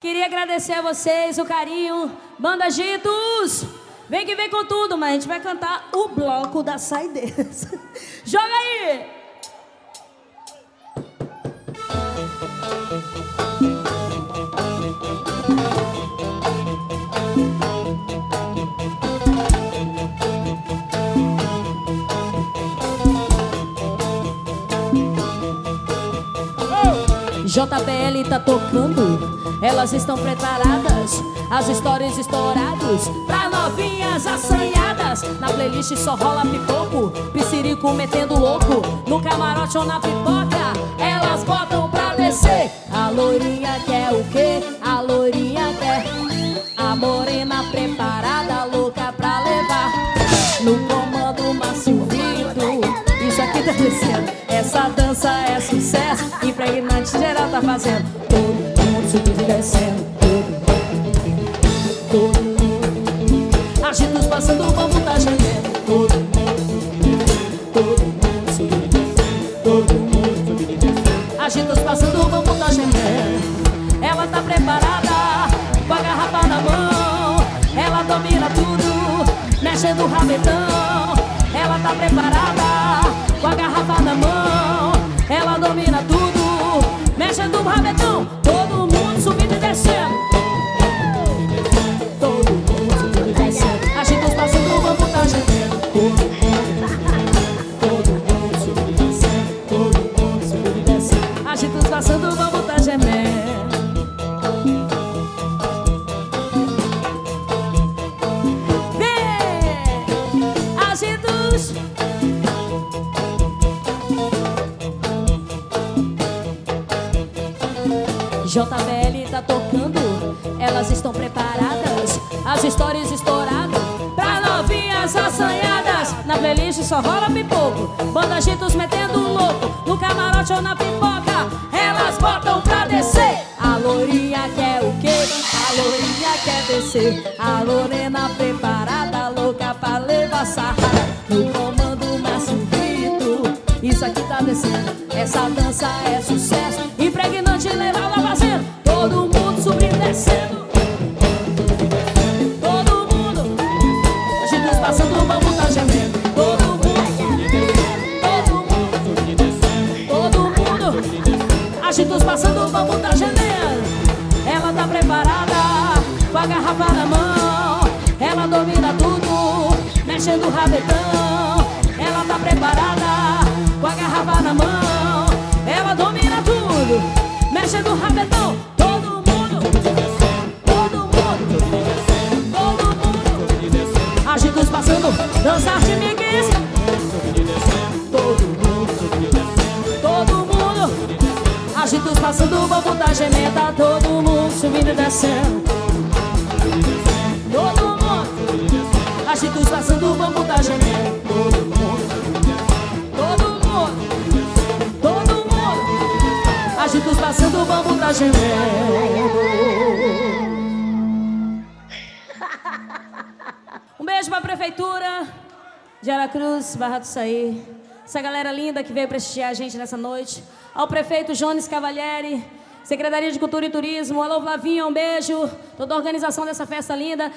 Queria agradecer a vocês o carinho. Banda Gitos! Vem que vem com tudo, mas a gente vai cantar o bloco da saideira. Joga aí! JBL tá tocando. Elas estão preparadas, as histórias estouradas Pra novinhas assanhadas. Na playlist só rola pipoco. Piscirico metendo louco. No camarote ou na pipoca Elas botam pra descer. A loirinha quer o quê? A loirinha quer A morena preparada Louca pra levar. No comando Márcio Vitor Isso aqui tá descendo. Essa dança sucesso Impregnante geral tá fazendo. Todo subindo e descendo Todo mundo. Agitos passando, o bambu tá gemendo Todo mundo. Todo mundo subindo e descendo Todo mundo Agitos passando, o bambu tá gemendo Ela tá preparada Com a garrafa na mão. Ela domina tudo Mexendo o rabetão. Ela tá preparada Com a garrafa na mão JBL tá tocando, elas estão preparadas, as histórias estouradas, pra novinhas assanhadas. Na playlist só rola pipoco, banda Gitos metendo louco, no camarote ou na pipoca, elas botam pra descer. A lourinha quer o quê? A lourinha quer descer, a Lorena preparada, dançar de miguis. Todo mundo, todo mundo. Agitos passando, o bambu da gementa. Todo mundo subindo e descendo. Todo mundo. Agitos passando, o bambu da gementa. Todo mundo. Agitos passando, o bambu da gemendo. beijo pra prefeitura de Aracruz, Barra do Saí. Essa galera linda que veio prestigiar a gente nessa noite. Ao prefeito Jones Cavalieri, Secretaria de Cultura e Turismo. Alô, Flavinho, um beijo. Toda a organização dessa festa linda.